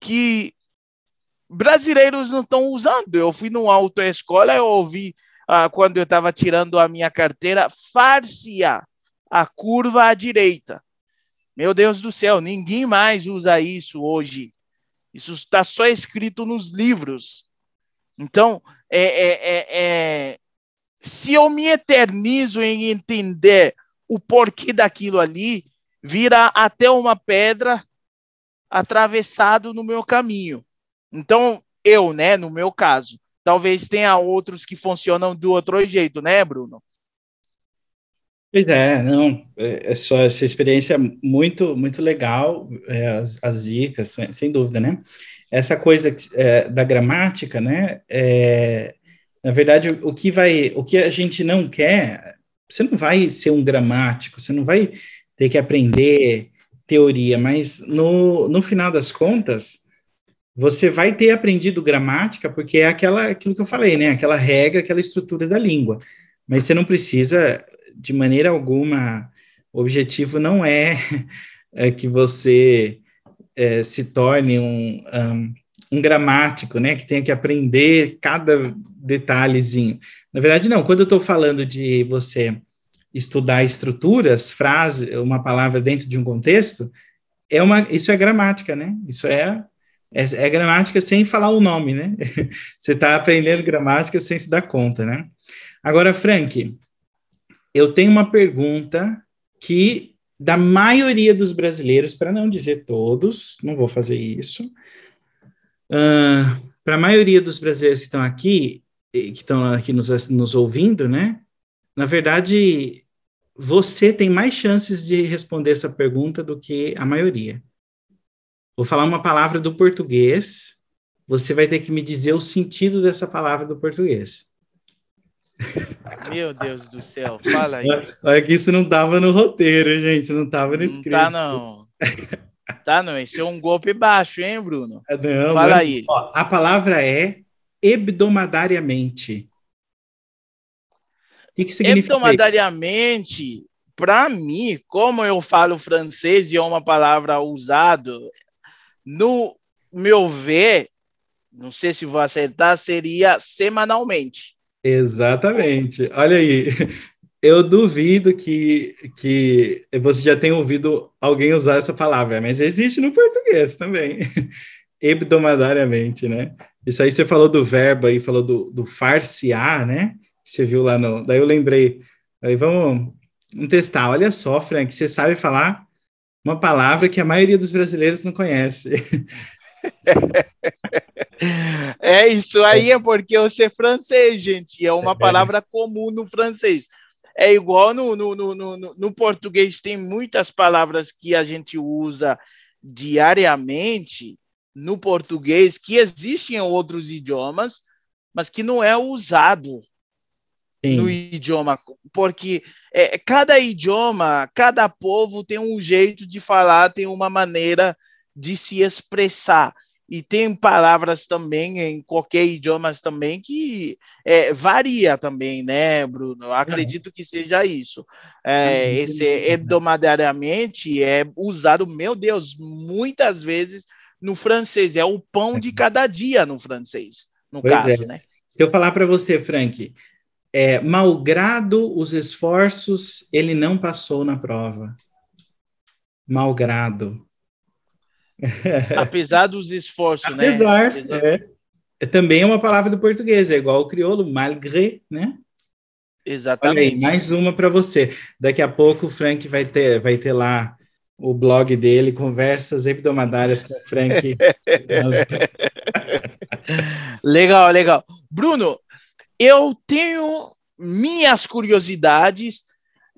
que brasileiros não estão usando. Eu fui numa autoescola, eu ouvi ah, quando eu estava tirando a minha carteira, farcia a curva à direita. Meu Deus do céu, ninguém mais usa isso hoje. Isso está só escrito nos livros. Então, é, é, é, é, se eu me eternizo em entender o porquê daquilo ali, vira até uma pedra atravessado no meu caminho. Então, eu, né, no meu caso, Talvez tenha outros que funcionam do outro jeito, né, Bruno? Pois é, não, é, é só essa experiência muito, muito legal, é, as, as, dicas, sem, sem, dúvida, né? Essa coisa é, da gramática, né? É, na verdade, o que vai, o que a gente não quer, você não vai ser um gramático, você não vai ter que aprender teoria, mas no, no final das contas, você vai ter aprendido gramática, porque é aquela, aquilo que eu falei, né? Aquela regra, aquela estrutura da língua. Mas você não precisa, de maneira alguma, o objetivo não é, é que você é, se torne um, um, um, gramático, né? Que tenha que aprender cada detalhezinho. Na verdade, não. Quando eu estou falando de você estudar estruturas, frase, uma palavra dentro de um contexto, é uma, isso é gramática, né? Isso é é, é, gramática sem falar o nome, né? Você está aprendendo gramática sem se dar conta, né? Agora, Frank, eu tenho uma pergunta que da maioria dos brasileiros, para não dizer todos, não vou fazer isso, uh, para a maioria dos brasileiros que estão aqui, que estão aqui nos, nos ouvindo, né? Na verdade, você tem mais chances de responder essa pergunta do que a maioria. Vou falar uma palavra do português, você vai ter que me dizer o sentido dessa palavra do português. Meu Deus do céu, fala aí. Olha que isso não estava no roteiro, gente, não estava no script. Não tá, não. tá, não, esse é um golpe baixo, hein, Bruno? É, não, fala mas, aí. Ó, a palavra é hebdomadariamente. O que, que significa? Hebdomadariamente, para mim, como eu falo francês e é uma palavra usada no meu ver, não sei se vou acertar, seria semanalmente. Exatamente. Olha aí, eu duvido que, que você já tenha ouvido alguém usar essa palavra, mas existe no português também. Hebdomadariamente, né? Isso aí você falou do verbo aí, falou do, do farsear, né? Você viu lá no. Daí eu lembrei. Aí vamos, vamos testar. Olha só, Frank, você sabe falar uma palavra que a maioria dos brasileiros não conhece. É isso aí, é porque eu sei francês, gente, é uma é. palavra comum no francês. É igual no, no, no, no, no português, tem muitas palavras que a gente usa diariamente no português que existem em outros idiomas, mas que não é usado Sim. no idioma, porque é, cada idioma, cada povo tem um jeito de falar, tem uma maneira de se expressar. E tem palavras também em qualquer idioma também que é, varia também, né, Bruno? Eu acredito que seja isso. É, esse hebdomadariamente é usado, meu Deus, muitas vezes no francês, é o pão de cada dia no francês, no pois caso, é. né? Se eu falar para você, Frank, é, malgrado os esforços, ele não passou na prova. Malgrado. Apesar dos esforços, né? Apesar, é. é. Também é uma palavra do português, é igual o crioulo, malgré, né? Exatamente. Aí, mais uma para você. Daqui a pouco o Frank vai ter, vai ter lá o blog dele, Conversas Hebdomadárias com o Frank. legal, legal. Bruno, eu tenho minhas curiosidades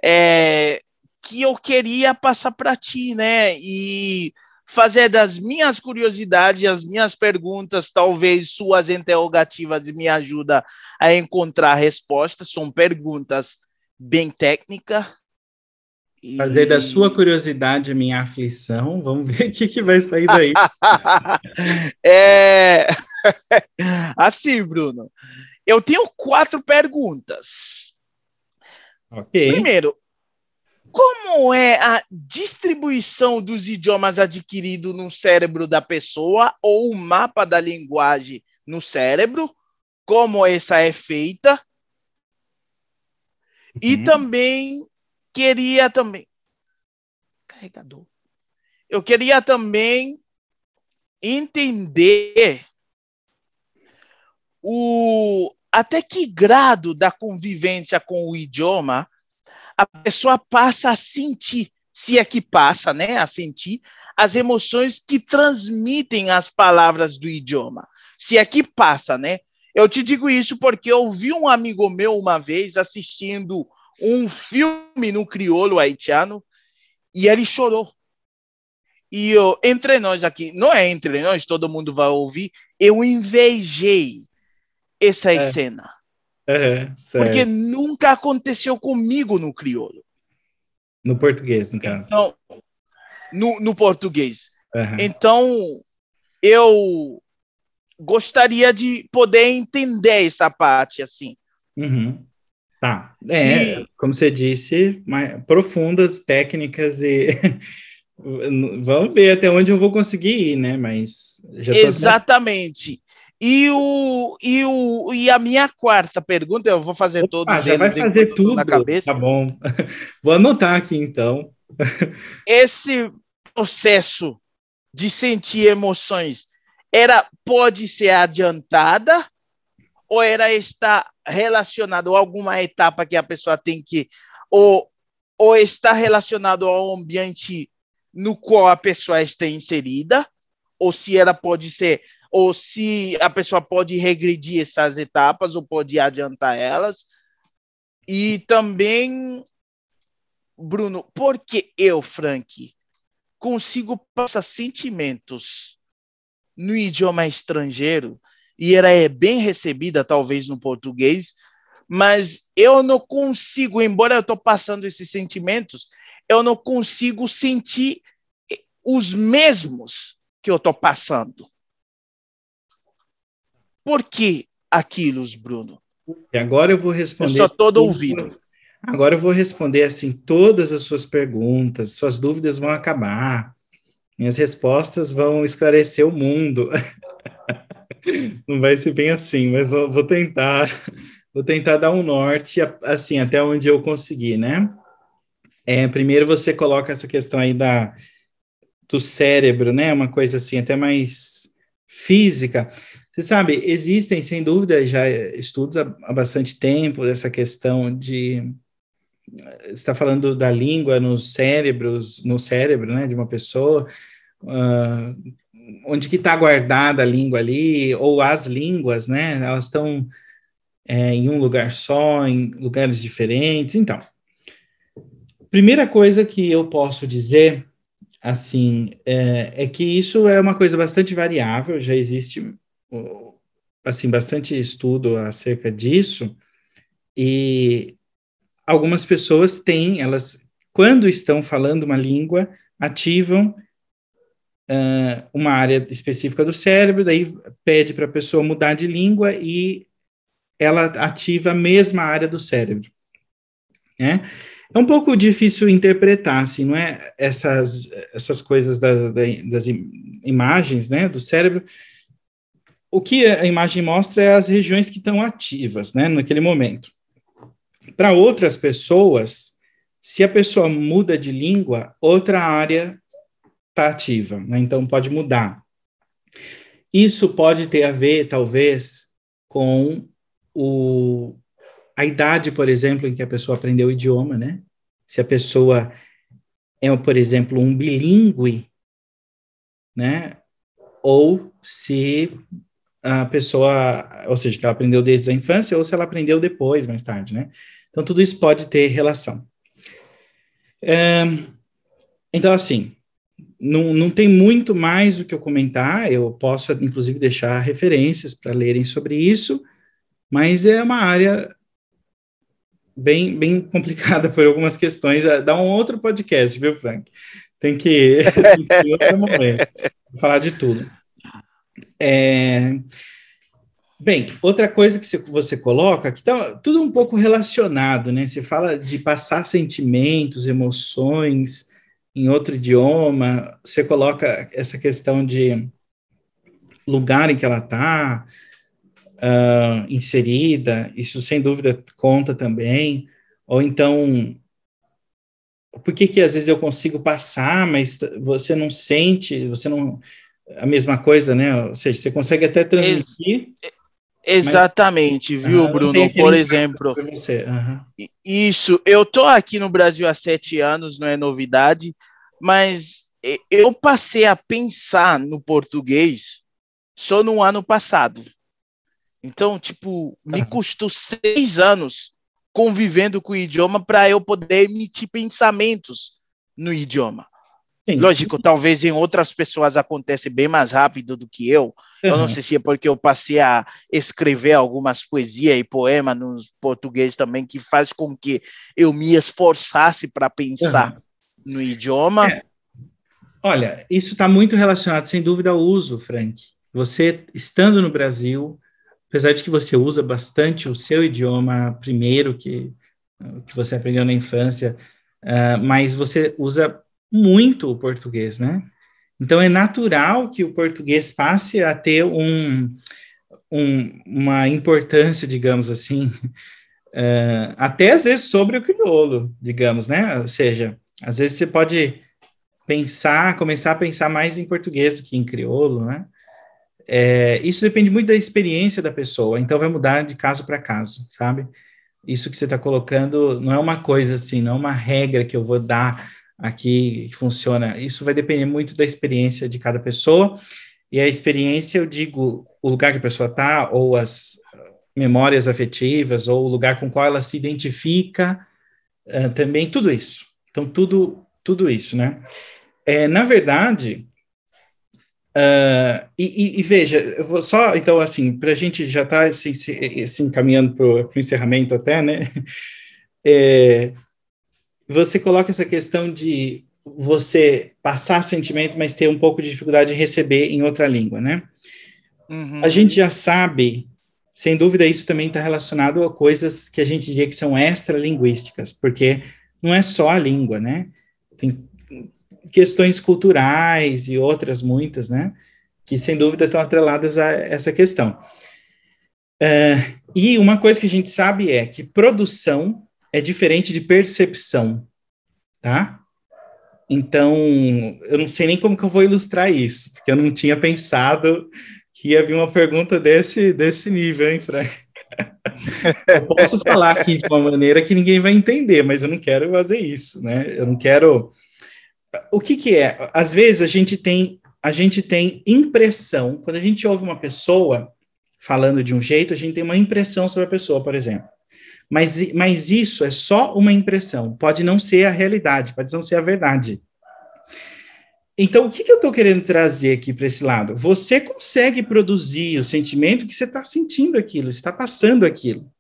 é, que eu queria passar para ti, né? E fazer das minhas curiosidades, as minhas perguntas, talvez suas interrogativas me ajudem a encontrar respostas. São perguntas bem técnicas. E... Fazer da sua curiosidade minha aflição. Vamos ver o que, que vai sair daí. é... assim, Bruno. Eu tenho quatro perguntas. Ok. Primeiro, como é a distribuição dos idiomas adquiridos no cérebro da pessoa ou o mapa da linguagem no cérebro? Como essa é feita? Uhum. E também queria também carregador. Eu queria também entender o até que grado da convivência com o idioma a pessoa passa a sentir, se é que passa, né, a sentir as emoções que transmitem as palavras do idioma. Se é que passa, né? Eu te digo isso porque eu vi um amigo meu uma vez assistindo um filme no crioulo haitiano e ele chorou. E eu, entre nós aqui, não é entre nós, todo mundo vai ouvir, eu invejei essa é. cena. Uhum, porque nunca aconteceu comigo no crioulo. No português, no caso. Então, no, no português. Uhum. Então, eu gostaria de poder entender essa parte assim. Uhum. Tá. É, e... como você disse, mais profundas técnicas e vamos ver até onde eu vou conseguir ir, né? Mas exatamente. E, o, e, o, e a minha quarta pergunta, eu vou fazer todos já vai fazer tudo na cabeça. Tá bom. Vou anotar aqui então. Esse processo de sentir emoções era pode ser adiantada ou era está relacionado a alguma etapa que a pessoa tem que ou ou está relacionado ao ambiente no qual a pessoa está inserida ou se ela pode ser ou se a pessoa pode regredir essas etapas ou pode adiantar elas. E também, Bruno, porque eu, Frank, consigo passar sentimentos no idioma estrangeiro e ela é bem recebida, talvez, no português, mas eu não consigo, embora eu estou passando esses sentimentos, eu não consigo sentir os mesmos que eu estou passando. Por que aquilo, Bruno? E agora eu vou responder. Eu sou todo ouvido. Agora eu vou responder assim todas as suas perguntas, suas dúvidas vão acabar, minhas respostas vão esclarecer o mundo. Não vai ser bem assim, mas vou, vou tentar, vou tentar dar um norte assim até onde eu conseguir, né? É, primeiro você coloca essa questão aí da do cérebro, né? Uma coisa assim até mais física. Você sabe, existem, sem dúvida, já estudos há, há bastante tempo dessa questão de está falando da língua nos cérebros, no cérebro, né, de uma pessoa, uh, onde que está guardada a língua ali, ou as línguas, né, elas estão é, em um lugar só, em lugares diferentes, então, primeira coisa que eu posso dizer, assim, é, é que isso é uma coisa bastante variável, já existe assim bastante estudo acerca disso e algumas pessoas têm, elas quando estão falando uma língua ativam uh, uma área específica do cérebro, daí pede para a pessoa mudar de língua e ela ativa a mesma área do cérebro. Né? é um pouco difícil interpretar, assim, não é? Essas, essas coisas das, das imagens, né, do cérebro. O que a imagem mostra é as regiões que estão ativas, né, naquele momento. Para outras pessoas, se a pessoa muda de língua, outra área está ativa, né, então pode mudar. Isso pode ter a ver, talvez, com o, a idade, por exemplo, em que a pessoa aprendeu o idioma, né? Se a pessoa é, por exemplo, um bilíngue, né? Ou se a pessoa, ou seja, que ela aprendeu desde a infância, ou se ela aprendeu depois, mais tarde, né? Então, tudo isso pode ter relação. Então, assim, não, não tem muito mais o que eu comentar, eu posso, inclusive, deixar referências para lerem sobre isso, mas é uma área bem, bem complicada por algumas questões. É, dá um outro podcast, viu, Frank? Tem que, tem que outro momento falar de tudo. É, bem, outra coisa que você coloca, que está tudo um pouco relacionado, né? Você fala de passar sentimentos, emoções em outro idioma, você coloca essa questão de lugar em que ela está, uh, inserida, isso sem dúvida conta também, ou então, por que que às vezes eu consigo passar, mas você não sente, você não, a mesma coisa, né, ou seja, você consegue até transmitir... Ex Exatamente, mas, viu, Bruno? Por exemplo, uhum. isso. Eu tô aqui no Brasil há sete anos, não é novidade, mas eu passei a pensar no português só no ano passado. Então, tipo, me custou seis anos convivendo com o idioma para eu poder emitir pensamentos no idioma. Sim. Lógico, talvez em outras pessoas acontece bem mais rápido do que eu. Uhum. Eu não sei se é porque eu passei a escrever algumas poesias e poemas no português também, que faz com que eu me esforçasse para pensar uhum. no idioma. É. Olha, isso está muito relacionado, sem dúvida, ao uso, Frank. Você, estando no Brasil, apesar de que você usa bastante o seu idioma primeiro, que, que você aprendeu na infância, uh, mas você usa muito o português, né? Então é natural que o português passe a ter um, um uma importância, digamos assim, uh, até às vezes sobre o crioulo, digamos, né? Ou seja, às vezes você pode pensar, começar a pensar mais em português do que em crioulo, né? É, isso depende muito da experiência da pessoa, então vai mudar de caso para caso, sabe? Isso que você está colocando não é uma coisa assim, não é uma regra que eu vou dar aqui funciona. Isso vai depender muito da experiência de cada pessoa. E a experiência, eu digo, o lugar que a pessoa está, ou as memórias afetivas, ou o lugar com qual ela se identifica, uh, também, tudo isso. Então, tudo, tudo isso, né? É, na verdade, Uh, e, e, veja, eu vou só, então, assim, para a gente já estar tá, se, se, se, encaminhando para o encerramento até, né? É, você coloca essa questão de você passar sentimento, mas ter um pouco de dificuldade de receber em outra língua, né? Uhum. A gente já sabe, sem dúvida, isso também está relacionado a coisas que a gente diria que são extralinguísticas, porque não é só a língua, né? Tem questões culturais e outras muitas, né? Que sem dúvida estão atreladas a essa questão. Uh, e uma coisa que a gente sabe é que produção é diferente de percepção, tá? Então, eu não sei nem como que eu vou ilustrar isso, porque eu não tinha pensado que ia vir uma pergunta desse, desse nível, hein, Frank? eu posso falar aqui de uma maneira que ninguém vai entender, mas eu não quero fazer isso, né? Eu não quero o que, que é? Às vezes a gente tem a gente tem impressão, quando a gente ouve uma pessoa falando de um jeito, a gente tem uma impressão sobre a pessoa, por exemplo. Mas, mas isso é só uma impressão, pode não ser a realidade, pode não ser a verdade. Então, o que, que eu estou querendo trazer aqui para esse lado? Você consegue produzir o sentimento que você está sentindo aquilo, está passando aquilo.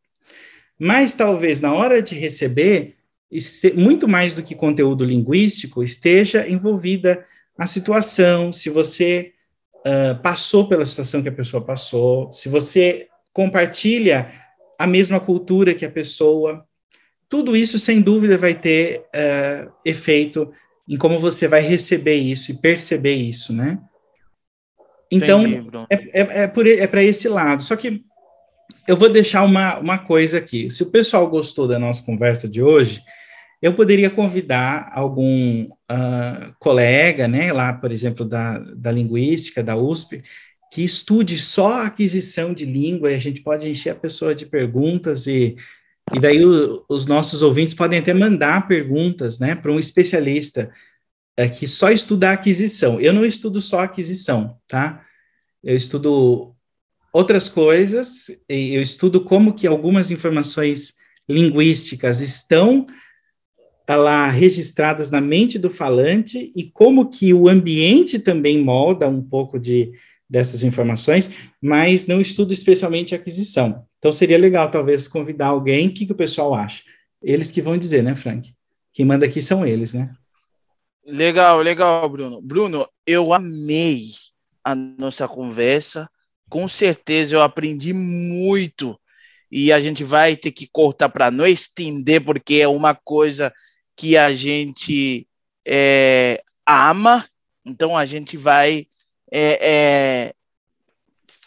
Mas talvez na hora de receber, muito mais do que conteúdo linguístico, esteja envolvida a situação, se você uh, passou pela situação que a pessoa passou, se você compartilha a mesma cultura que a pessoa. tudo isso, sem dúvida, vai ter uh, efeito em como você vai receber isso e perceber isso, né? Então, Entendi, é, é, é, por, é para esse lado. Só que eu vou deixar uma, uma coisa aqui. Se o pessoal gostou da nossa conversa de hoje, eu poderia convidar algum uh, colega, né, lá, por exemplo, da, da linguística, da USP, que estude só a aquisição de língua, e a gente pode encher a pessoa de perguntas, e, e daí o, os nossos ouvintes podem até mandar perguntas, né, para um especialista é, que só estuda a aquisição. Eu não estudo só a aquisição, tá? Eu estudo outras coisas, eu estudo como que algumas informações linguísticas estão tá lá registradas na mente do falante e como que o ambiente também molda um pouco de dessas informações, mas não estudo especialmente aquisição. Então seria legal talvez convidar alguém, o que, que o pessoal acha? Eles que vão dizer, né, Frank? Quem manda aqui são eles, né? Legal, legal, Bruno. Bruno, eu amei a nossa conversa. Com certeza eu aprendi muito e a gente vai ter que cortar para não estender, porque é uma coisa que a gente é, ama. Então a gente vai é, é,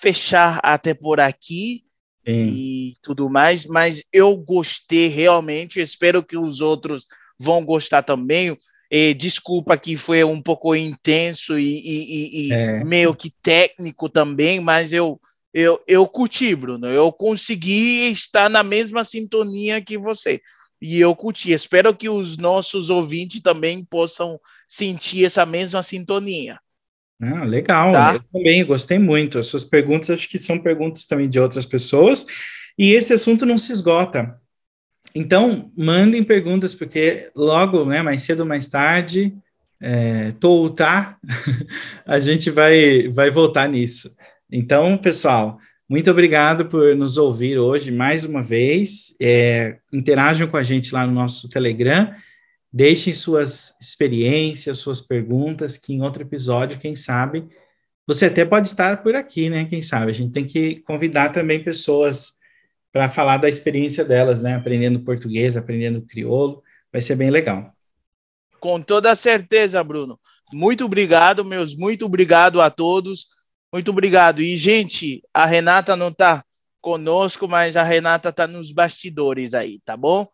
fechar até por aqui Sim. e tudo mais, mas eu gostei realmente, espero que os outros vão gostar também. E, desculpa que foi um pouco intenso e, e, e é. meio que técnico também, mas eu, eu, eu curti, Bruno. Eu consegui estar na mesma sintonia que você. E eu curti. Espero que os nossos ouvintes também possam sentir essa mesma sintonia. Ah, legal, tá? eu também gostei muito. As suas perguntas acho que são perguntas também de outras pessoas, e esse assunto não se esgota. Então, mandem perguntas, porque logo, né, mais cedo ou mais tarde, é, ou tá, a gente vai, vai voltar nisso. Então, pessoal, muito obrigado por nos ouvir hoje mais uma vez. É, interajam com a gente lá no nosso Telegram Deixem suas experiências, suas perguntas, que em outro episódio, quem sabe, você até pode estar por aqui, né? Quem sabe? A gente tem que convidar também pessoas para falar da experiência delas, né? Aprendendo português, aprendendo crioulo, vai ser bem legal. Com toda certeza, Bruno. Muito obrigado, meus, muito obrigado a todos. Muito obrigado. E, gente, a Renata não está conosco, mas a Renata está nos bastidores aí, tá bom?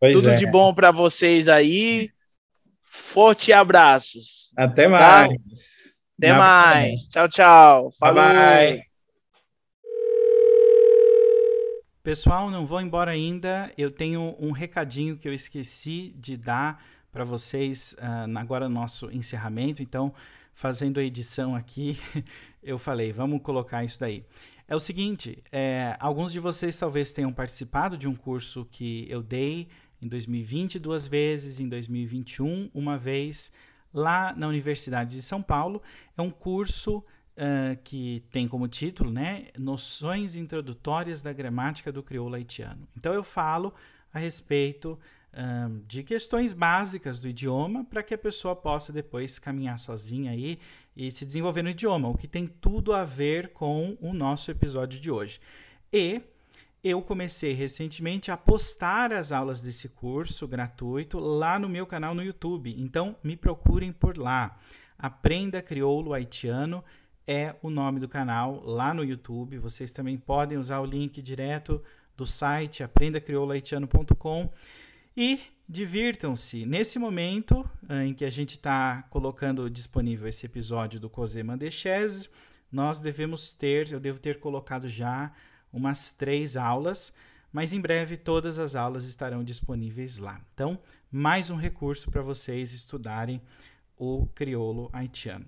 Pois Tudo é. de bom para vocês aí. Forte abraços. Até tá? mais. Tá? Até mais. Tchau, tchau. Falou. Bye. Pessoal, não vou embora ainda. Eu tenho um recadinho que eu esqueci de dar para vocês uh, agora no nosso encerramento. Então, fazendo a edição aqui, eu falei, vamos colocar isso daí. É o seguinte, é, alguns de vocês talvez tenham participado de um curso que eu dei em 2020 duas vezes, em 2021 uma vez, lá na Universidade de São Paulo. É um curso uh, que tem como título, né, Noções Introdutórias da Gramática do Crioulo Haitiano. Então eu falo a respeito uh, de questões básicas do idioma para que a pessoa possa depois caminhar sozinha aí e se desenvolver no idioma, o que tem tudo a ver com o nosso episódio de hoje. E eu comecei recentemente a postar as aulas desse curso gratuito lá no meu canal no YouTube. Então, me procurem por lá. Aprenda Crioulo Haitiano é o nome do canal lá no YouTube. Vocês também podem usar o link direto do site aprendacrioulohaitiano.com e divirtam-se. Nesse momento eh, em que a gente está colocando disponível esse episódio do Cosé Mandechese, nós devemos ter, eu devo ter colocado já umas três aulas, mas em breve todas as aulas estarão disponíveis lá. Então, mais um recurso para vocês estudarem o crioulo haitiano.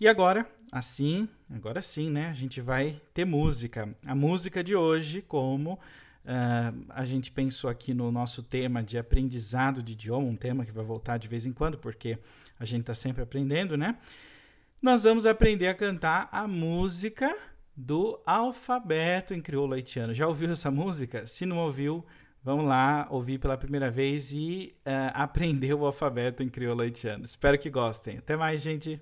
E agora, assim, agora sim, né? A gente vai ter música. A música de hoje, como uh, a gente pensou aqui no nosso tema de aprendizado de idioma, um tema que vai voltar de vez em quando, porque a gente está sempre aprendendo, né? Nós vamos aprender a cantar a música do alfabeto em crioulo haitiano. Já ouviu essa música? Se não ouviu, vamos lá ouvir pela primeira vez e uh, aprender o alfabeto em crioulo haitiano. Espero que gostem. Até mais, gente!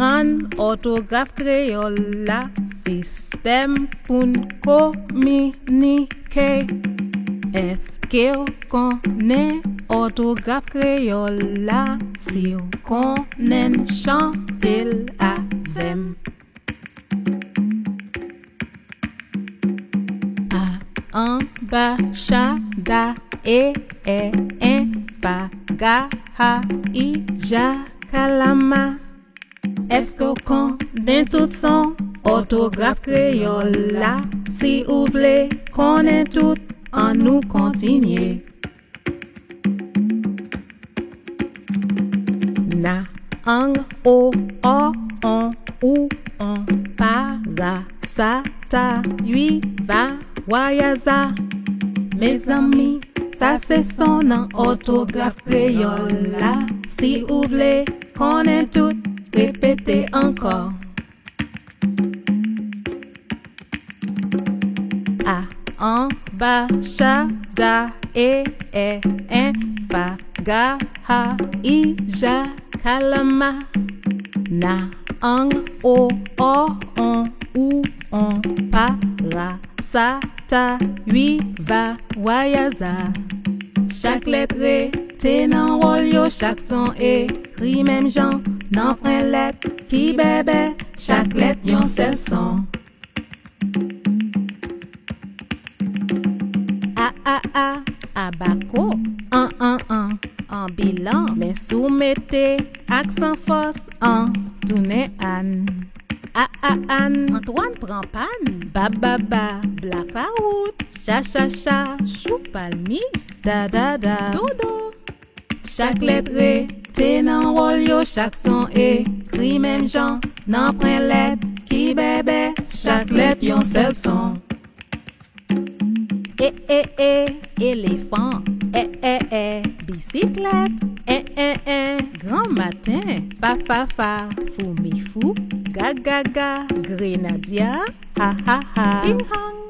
Ran otograf kreol la sistem pou n kominike Eske ou konen otograf kreol la Si ou konen chantil avem A ambachada e e en Baga ha i ja kalama estokan den tout son Otograf kreyol la Si ou vle konen tout an nous kontinye Na, ang, o, o, on, ou, on Pa, za, sa, ta, yui, va, waya, za. Me zami, sa se son autographe otograf kreyol la Si ou vle konen tout répétez encore. A, en, ba, cha, da, e, e, en, fa, ga, ha, i, ja, kalama. Na, ang, o, o, on, ou, on, pa, ra, sa, ta, lui, va, wayaza. Chaque lettre te nan rôle chaque son écrit même jan, nan pren lettre qui bébé, chaque lettre yon sel son. A, a, a, abaco, an, an, an, ambulance, mais soumettez accent force en tourne an. A, a, an, Antoine prend panne, ba, ba, ba, blackout, cha, cha, cha, chou palmis, da, da, da, dodo. Chak letre, te nan rol yo chak son e Kri menm jan, nan pren let, ki bebe Chak let yon sel son. E, e, e, elefan E, e, e, bisiklet E, e, e, gran matin. Fa, fa, fa, fou mi fou. Ga, ga, ga, grenadia Ha, ha, ha, ping hong.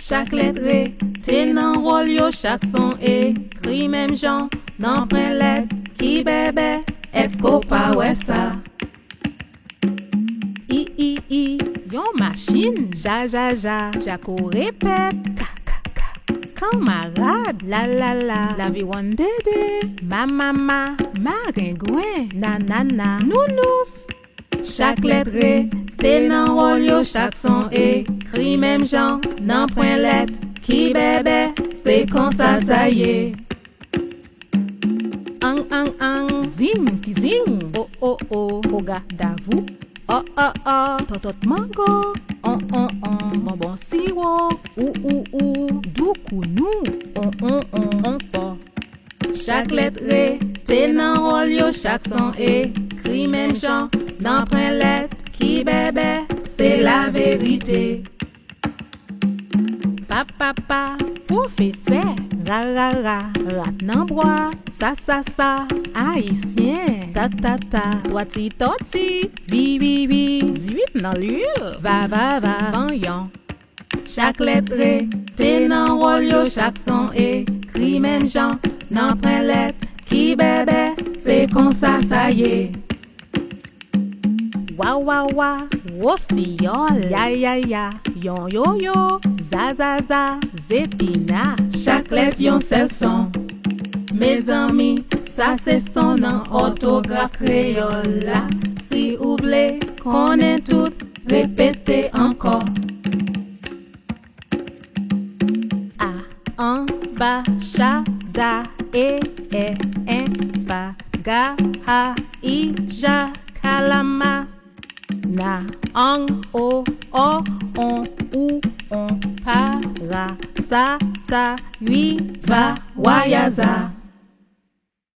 Chak letre, tenan rol yo chak son e Tri menm jan, nan pren let Ki bebe, esko pa we sa I, i, i, yon machin Ja, ja, ja, jako repet Ka, ka, ka, kamarad La, la, la, la vi wan dede Ma, ma, ma, ma rengwen Na, na, na, nou, nous. Chak letre, tenan rol yo chak son e Ri menm jan nan pwen let Ki bebe, se kon sa saye An an an Zim ti zing. Oh oh, o Oga davou Oh oh oh, Totot mango. Oh, oh, on on on Bonbon siwo. Ou ou ou. Doukou nou. On on on On po. Chak let re Te nan rol yo chak son e Ri menm jan nan pwen let Ki bebe, se la verite Pa pa pa, profese, ra ra ra, rat nan broa, sa sa sa, haisyen, ta ta ta, toati toti, bi bi bi, zuit nan lur, va va va, vanyan. Chak letre, te nan rol yo, chak son. E, kri menm jan, nan pren let, ki bebe, se konsa sa ye. Wa wa wa, wofi yon la ya ya, yon yo yo, za za za, zepina. chaque lev yon sel son, Mes amis, ça c'est son nan otograf kreol la. Si ou vle, konen tout, Répétez encore. A, en, ba, cha, da, e, e, en, ba, ga, ha, i, ja, kalama. Na, ang, o, o, on, ou, on, pa, ra, sa, ta, lui, va, wayaza.